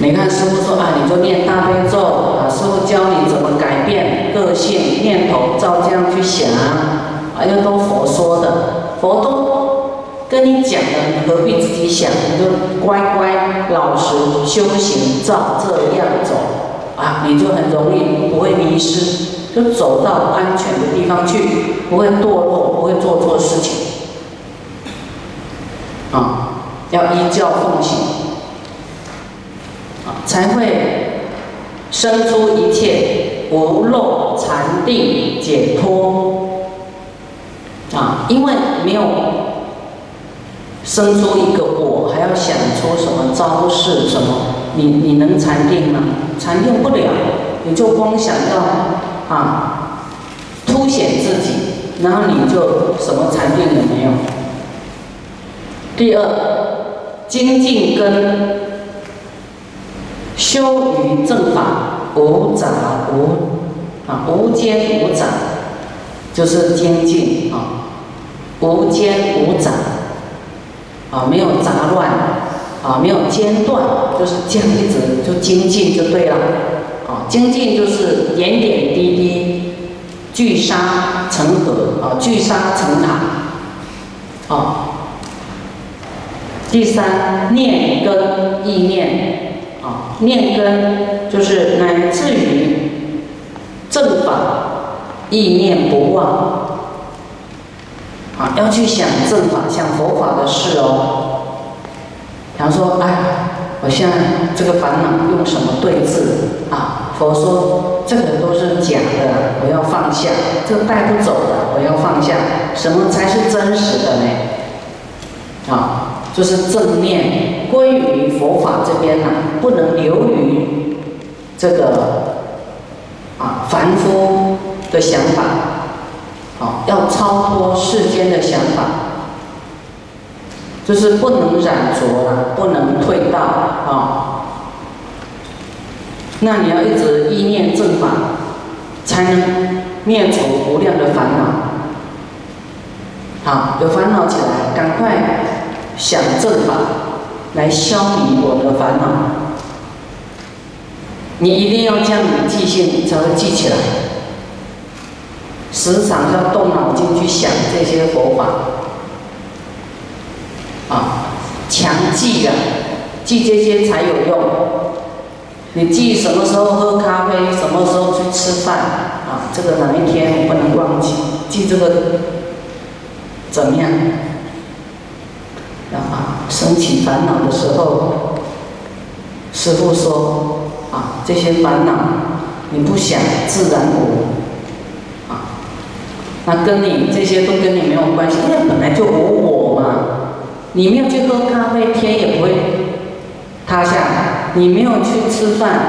你看师傅说啊，你就念大悲咒啊，师傅教你怎么改变个性念头，照这样去想，啊，又都佛说的，佛都跟你讲的，你何必自己想？你就乖乖老实修行，照这样走啊，你就很容易不会迷失，就走到安全的地方去，不会堕落，不会做错事情，啊，要依教奉行。才会生出一切无漏禅定解脱啊！因为没有生出一个我，还要想出什么招式什么？你你能禅定吗？禅定不了，你就光想要啊凸显自己，然后你就什么禅定也没有。第二，精进跟。修于正法，无杂无啊，无间无杂，就是精进啊，无间无杂啊，没有杂乱啊，没有间断，就是这样一直就精进就对了啊，精进就是点点滴滴聚沙成河啊，聚沙成塔啊。第三，念跟意念。啊念根就是乃至于正法意念不忘，啊，要去想正法、想佛法的事哦。比方说，哎，我现在这个烦恼用什么对治啊？佛说这个都是假的，我要放下，这个带不走的，我要放下。什么才是真实的呢？啊？就是正念归于佛法这边呐，不能流于这个啊凡夫的想法，好要超脱世间的想法，就是不能染着了，不能退道啊。那你要一直意念正法，才能灭除无量的烦恼。好，有烦恼起来，赶快。想正法来消弭我的烦恼，你一定要这样记性才会记起来。时常要动脑筋去想这些佛法，啊，强记的，记这些才有用。你记什么时候喝咖啡，什么时候去吃饭，啊，这个哪一天不能忘记？记这个怎么样？升起烦恼的时候，师傅说：“啊，这些烦恼你不想，自然无。啊，那跟你这些都跟你没有关系，因为本来就无我嘛。你没有去喝咖啡，天也不会塌下；你没有去吃饭，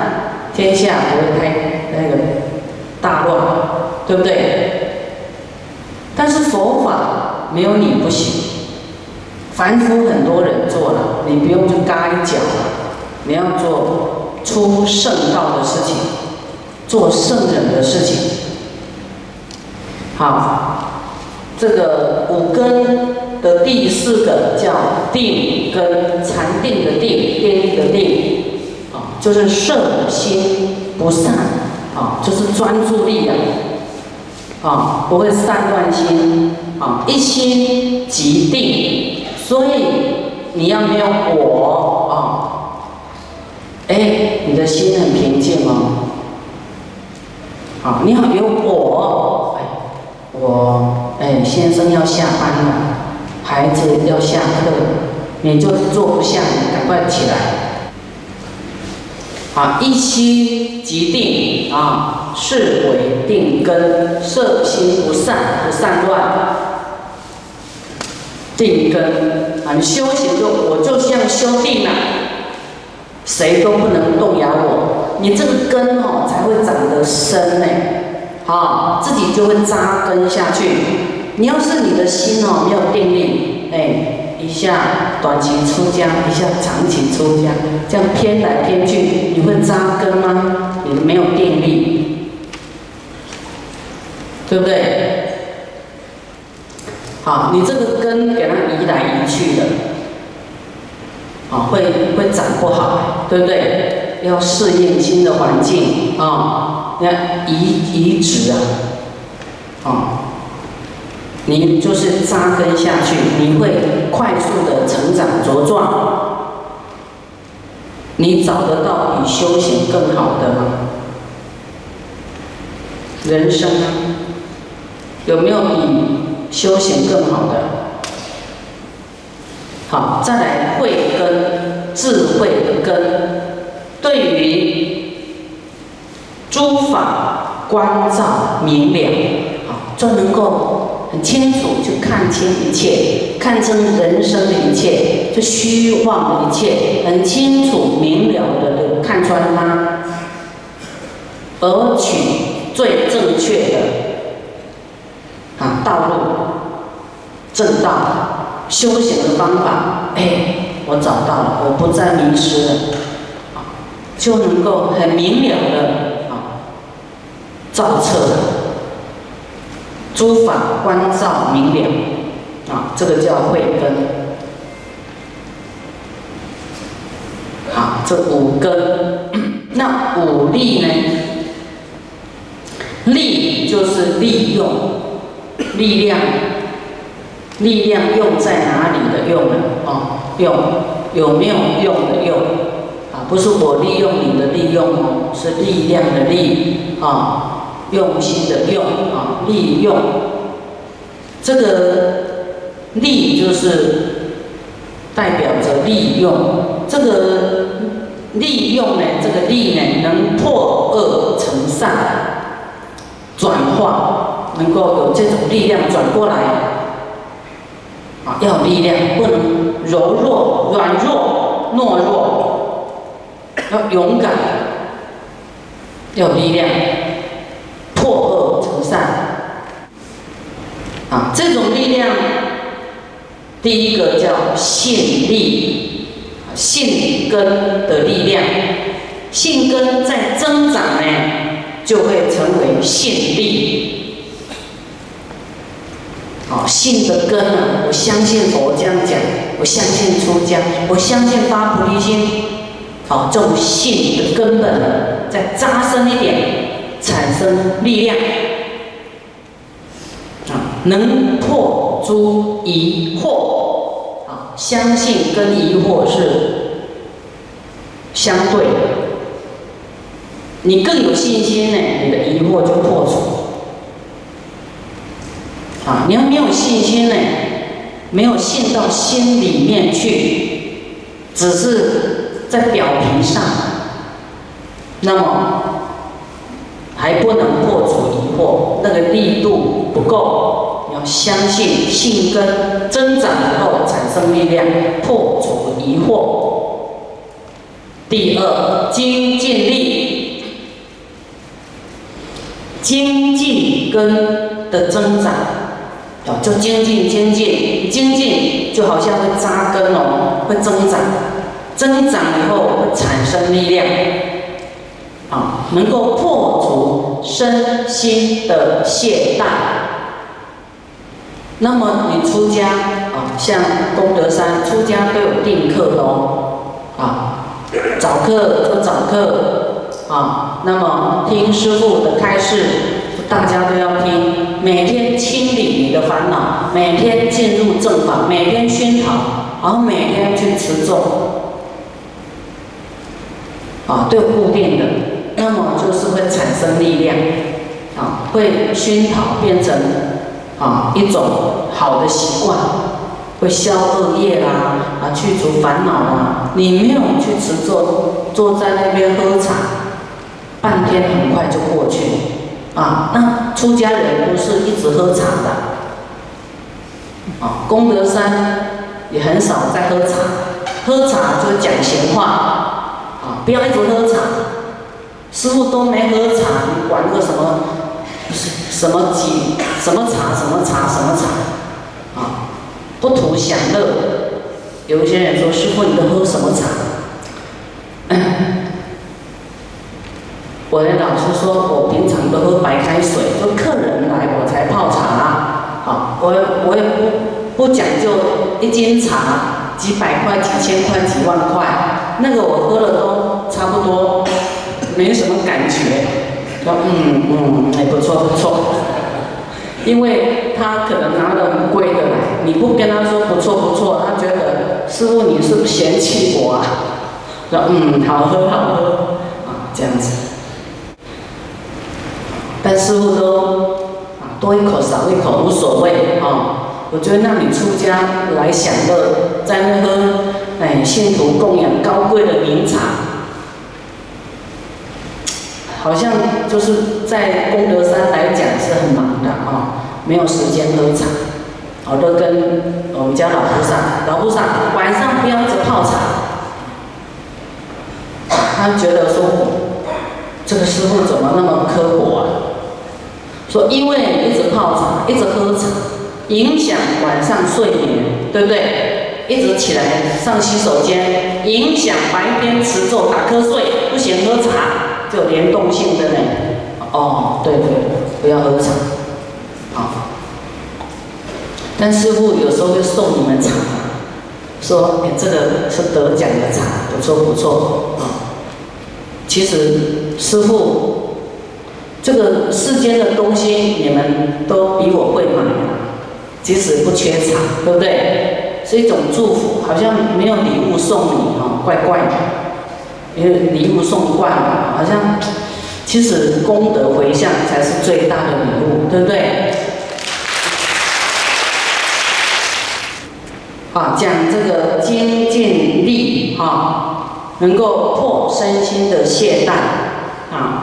天下不会开那个大乱，对不对？但是佛法没有你不行。”凡夫很多人做了，你不用去嘎一脚了。你要做出圣道的事情，做圣人的事情。好，这个五根的第四个叫定根，禅定的定，定力的定，啊，就是摄心不散，啊，就是专注力呀，啊，不会散乱心，啊，一心即定。所以你要没有我啊，哎，你的心很平静哦。好，你好有我，哎，我哎，先生要下班了，孩子要下课，你就坐不下，赶快起来。好，一心即定啊，是为定根，色心不散，不散乱。定根啊，你修行就我就这样修定了，谁都不能动摇我。你这个根哦才会长得深呢，好，自己就会扎根下去。你要是你的心哦没有定力，哎，一下短期出家，一下长期出家，这样偏来偏去，你会扎根吗？你没有定力，对不对？好，你这个根给它移来移去的，啊，会会长不好，对不对？要适应新的环境啊，要移移植啊，啊，你就是扎根下去，你会快速的成长茁壮。你找得到比修行更好的吗？人生有没有比修行更好的？好，再来慧根，智慧的根，对于诸法光照明了，好，就能够很清楚去看清一切，看清人生的一切，就虚妄的一切，很清楚明了的看穿它，而取最正确的啊道路，正道。修行的方法，哎，我找到了，我不再迷失了，就能够很明了的啊，照彻诸法关照明了，啊，这个叫慧根。好，这五根，那五力呢？力就是利用力量。力量用在哪里的用呢？哦，用有没有用的用？啊，不是我利用你的利用哦，是力量的力啊，用心的用啊，利用。这个利就是代表着利用，这个利用呢，这个利呢，能破恶成善，转化，能够有这种力量转过来。要力量，不能柔弱、软弱、懦弱，要勇敢，要力量，破恶成善。啊，这种力量，第一个叫信力，信根的力量，信根在增长呢，就会成为信力。哦，信的根啊，我相信佛这样讲，我相信出家，我相信发菩提心。好，这种信的根本呢再扎深一点，产生力量啊，能破诸疑惑啊。相信跟疑惑是相对的，你更有信心呢，你的疑惑就破除。你要没有信心呢，没有信到心里面去，只是在表皮上，那么还不能破除疑惑，那个力度不够，要相信信根增长以后产生力量，破除疑惑。第二，精进力，精进根的增长。就精进精进精进，就好像会扎根哦，会增长，增长以后会产生力量，啊，能够破除身心的懈怠。那么你出家啊，像功德山出家都有定课的哦，啊，早课就早课，啊，那么听师傅的开示。大家都要听，每天清理你的烦恼，每天进入正法，每天熏陶，然后每天去持咒，啊，都有固定的，那么就是会产生力量，啊，会熏陶变成啊一种好的习惯，会消恶业啦，啊，去除烦恼啦。你没有去持咒，坐在那边喝茶，半天很快就过去了。啊，那出家人不是一直喝茶的，啊，功德山也很少在喝茶，喝茶就讲闲话，啊，不要一直喝茶，师傅都没喝茶，你管个什么什么几什么茶什么茶什么茶，啊，不图享乐，有一些人说师傅你都喝什么茶？我的老师说，我平常都喝白开水，就客人来我才泡茶。好，我我也不不讲究一斤茶几百块、几千块、几万块，那个我喝了都差不多，没什么感觉。说嗯嗯，哎不错不错，因为他可能拿了很贵的来，你不跟他说不错不错，他觉得师傅你是不是嫌弃我啊？说嗯好喝好喝啊这样子，但师傅都啊多一口少一口无所谓啊。我觉得让你出家来享乐，在那喝哎信徒供养高贵的名茶，好像就是在功德山来讲是很忙的啊，没有时间喝茶。我都跟我们家老菩萨，老菩萨晚上不要一直泡茶，他觉得说这个师傅怎么那么刻薄？说因为一直泡茶，一直喝茶。影响晚上睡眠，对不对？一直起来上洗手间，影响白天持咒打瞌睡，不行喝茶，就联动性的呢。哦，对对，不要喝茶，好。但师傅有时候会送你们茶，说哎，这个是得奖的茶，不错不错啊。其实师傅，这个世间的东西你们都比我会买。即使不缺茶，对不对？是一种祝福，好像没有礼物送你哦，怪怪的。因为礼物送惯了，好像其实功德回向才是最大的礼物，对不对？啊，讲这个精进力啊，能够破身心的懈怠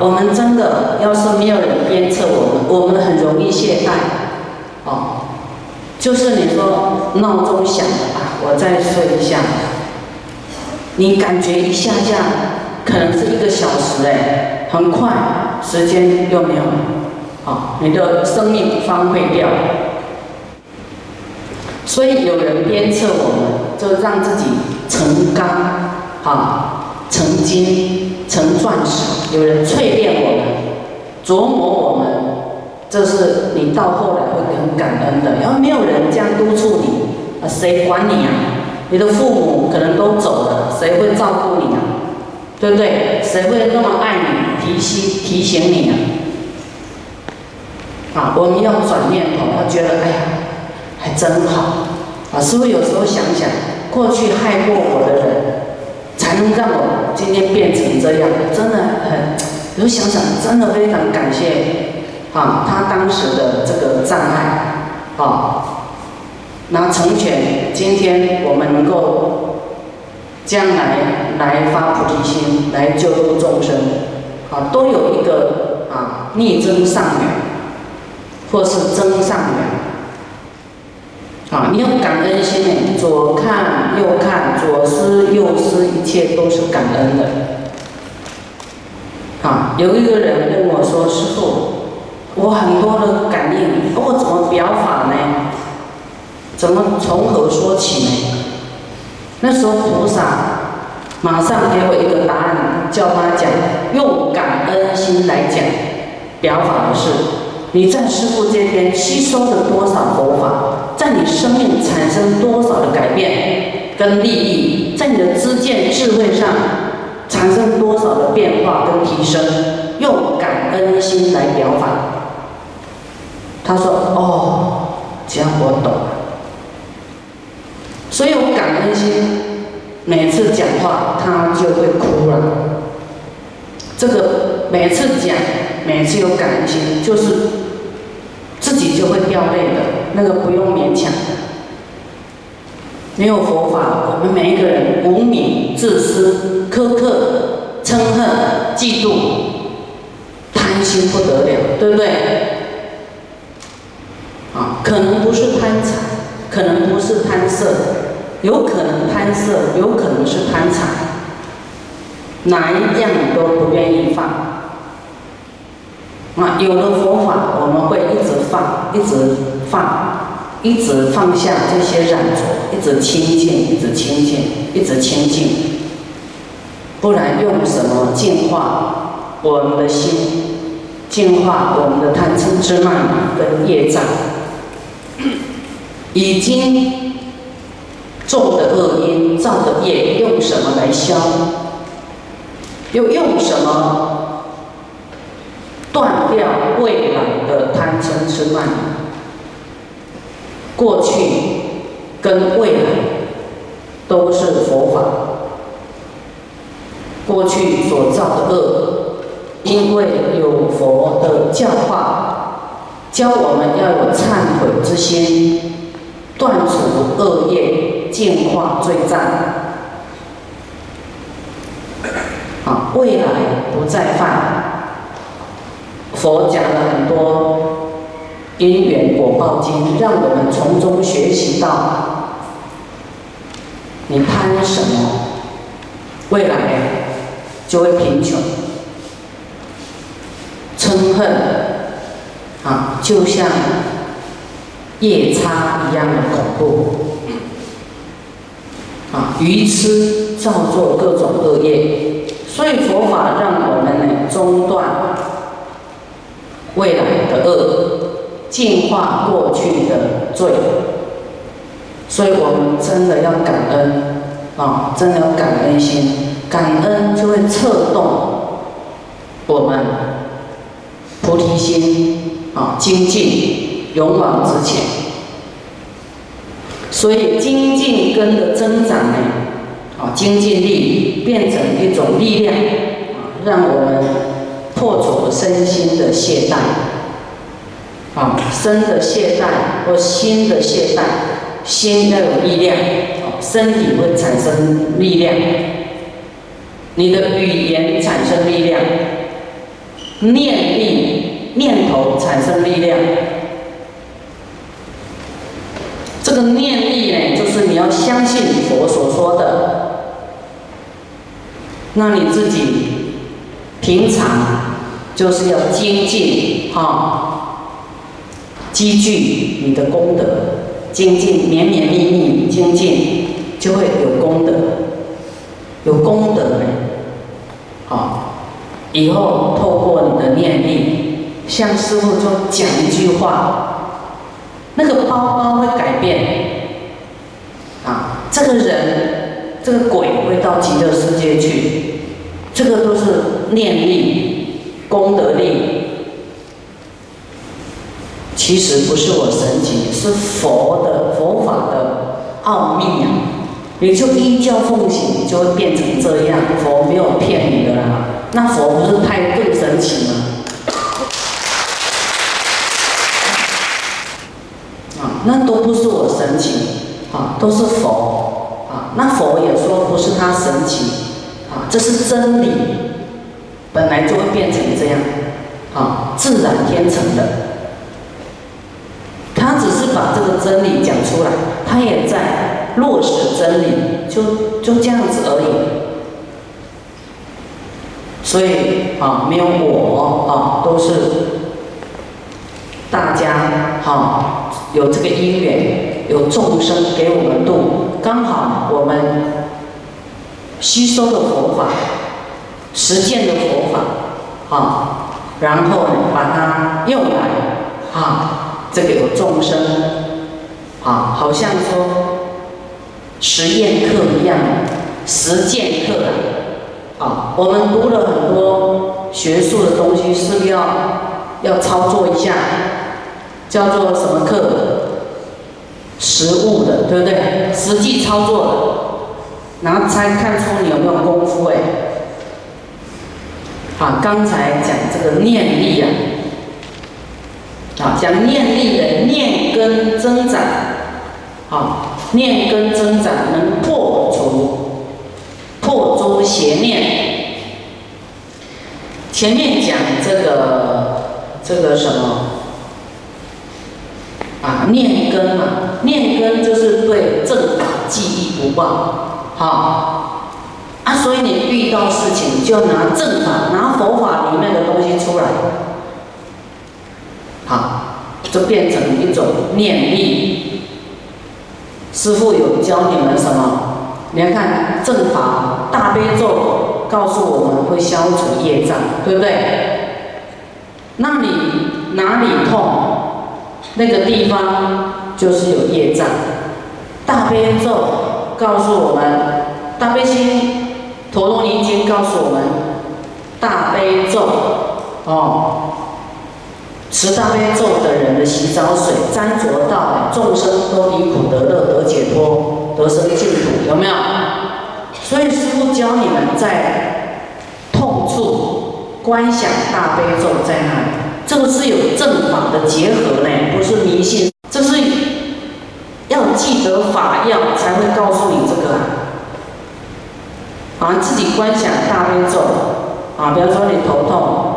我们真的要是没有人鞭策我们，我们很容易懈怠，哦。就是你说闹钟响了啊，我再睡一下。你感觉一下下，可能是一个小时哎，很快时间又没有了，啊，你的生命荒废掉。所以有人鞭策我们，就让自己成钢，好，成金，成钻石。有人淬炼我们，琢磨我们。这是你到后来会很感恩的。要没有人这样督促你，啊，谁管你啊？你的父母可能都走了，谁会照顾你啊？对不对？谁会那么爱你，提醒提醒你啊？啊，我们要转念头，要觉得哎呀，还真好。啊，是不是有时候想想，过去害过我的人，才能让我今天变成这样，真的很，有想想，真的非常感谢。啊，他当时的这个障碍，啊，那成全今天我们能够将来来发菩提心，来救度众生，啊，都有一个啊逆增上缘，或是增上缘。啊，你用感恩心呢，左看右看，左思右思，一切都是感恩的。啊，有一个人问我说：“师傅。”我很多的感应，我怎么表法呢？怎么从何说起呢？那时候菩萨马上给我一个答案，叫他讲用感恩心来讲表法的事。你在师父这边吸收了多少佛法，在你生命产生多少的改变跟利益，在你的知见智慧上产生多少的变化跟提升，用感恩心来表法。他说：“哦，这样我懂了。所以我感恩心，每次讲话他就会哭了。这个每次讲，每次有感恩心，就是自己就会掉泪的。那个不用勉强。没有佛法，我们每一个人无名、自私、苛刻、嗔恨、嫉妒、贪心不得了，对不对？”啊，可能不是贪财，可能不是贪色，有可能贪色，有可能是贪财，哪一样都不愿意放。啊，有了佛法，我们会一直放，一直放，一直放下这些染着，一直清净，一直清净，一直清净。不然用什么净化我们的心，净化我们的贪嗔痴慢跟业障？已经种的恶因、造的业，用什么来消？又用什么断掉未来的贪嗔痴慢？过去跟未来都是佛法。过去所造的恶，因为有佛的教化，教我们要有忏悔之心，断除恶业，净化罪障。啊，未来不再犯。佛讲了很多因缘果报经，让我们从中学习到：你贪什么，未来就会贫穷；嗔恨啊，就像夜叉一样的恐怖。啊，愚痴造作各种恶业。所以佛法让我们呢中断未来的恶，净化过去的罪。所以我们真的要感恩啊，真的要感恩心，感恩就会策动我们菩提心啊精进，勇往直前。所以精进根的增长呢？啊，精进力变成一种力量，啊，让我们破除身心的懈怠，啊，身的懈怠或心的懈怠，心要有力量，身体会产生力量，你的语言产生力量，念力念头产生力量，这个念力呢，就是你要相信佛所说的。那你自己平常就是要精进哈，积聚你的功德，精进绵绵密密精进，就会有功德，有功德呢，好，以后透过你的念力，向师傅就讲一句话，那个包包会改变，啊，这个人。这个鬼会到极乐世界去，这个都是念力、功德力。其实不是我神奇，是佛的佛法的奥秘啊！你就依教奉行，就会变成这样。佛没有骗你的啦，那佛不是太更神奇吗？啊，那都不是我神奇，啊，都是佛。啊那佛也说不是他神奇，啊，这是真理，本来就会变成这样，啊，自然天成的。他只是把这个真理讲出来，他也在落实真理，就就这样子而已。所以啊，没有我啊，都是大家哈，有这个因缘，有众生给我们度。刚好我们吸收的佛法，实践的佛法，啊，然后把它用来，啊，这个有众生，啊，好像说实验课一样，实践课啊，啊，我们读了很多学术的东西，是不是要要操作一下？叫做什么课？实物的，对不对？实际操作，然后才看出你有没有功夫哎。啊，刚才讲这个念力啊，啊，讲念力的念根增长，啊，念根增长能破除破诸邪念。前面讲这个这个什么？啊，念根嘛，念根就是对正法记忆不忘，好，啊所以你遇到事情就拿正法，拿佛法里面的东西出来，好，就变成一种念力。师傅有教你们什么？你要看正法大悲咒告诉我们会消除业障，对不对？那你哪里痛？那个地方就是有业障，大悲咒告诉我们，《大悲心陀罗尼经》告诉我们，大悲咒哦，持大悲咒的人的洗澡水沾着到众生都离苦得乐得解脱得生净土，有没有？所以师父教你们在痛处观想大悲咒在那里，这个是有正法的结合呢，不是迷信，这是要记得法要才会告诉你这个啊。啊，自己观想大悲咒啊，比方说你头痛，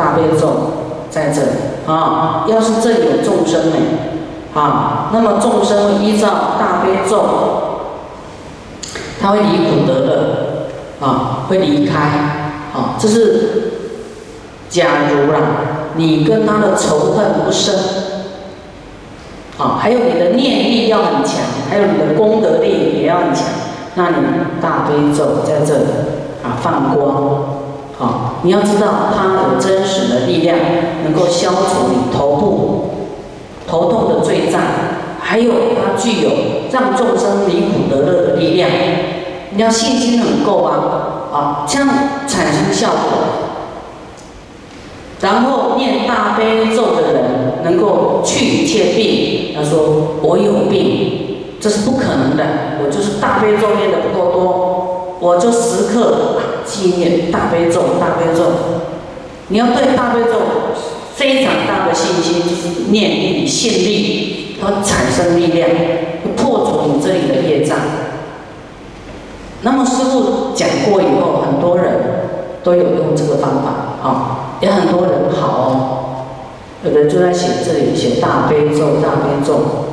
大悲咒在这里啊，要是这里有众生呢，啊，那么众生依照大悲咒。他会离苦得乐，啊，会离开，啊，这是假如啦，你跟他的仇恨不深，啊，还有你的念力要很强，还有你的功德力也要很强，那你大悲咒在这里啊放光，啊，你要知道它有真实的力量，能够消除你头部头痛的罪障，还有它具有让众生离苦得乐的力量。你要信心很够啊，啊，这样产生效果。然后念大悲咒的人能够去一切病。他说我有病，这是不可能的。我就是大悲咒念的不够多，我就时刻纪念大悲咒，大悲咒。你要对大悲咒非常大的信心，就是念力、信力，它产生力量，破除你这里的业障。那么师傅讲过以后，很多人都有用这个方法啊，也很多人好哦。有的就在写这里写大悲咒，大悲咒。